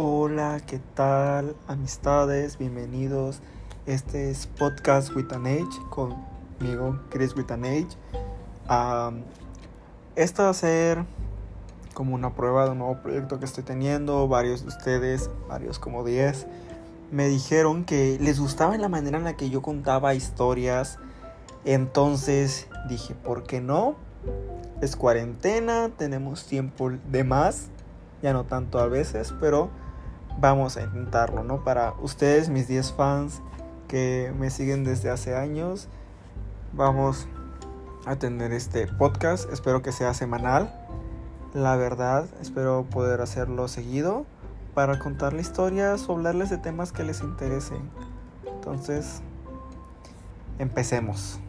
Hola, ¿qué tal? Amistades, bienvenidos. Este es Podcast with an Age conmigo, Chris with an Age. Esto va a ser como una prueba de un nuevo proyecto que estoy teniendo. Varios de ustedes, varios como 10, me dijeron que les gustaba la manera en la que yo contaba historias. Entonces dije, ¿por qué no? Es cuarentena, tenemos tiempo de más. Ya no tanto a veces, pero vamos a intentarlo, ¿no? Para ustedes, mis 10 fans que me siguen desde hace años, vamos a tener este podcast. Espero que sea semanal. La verdad, espero poder hacerlo seguido para contarle historias o hablarles de temas que les interesen. Entonces, empecemos.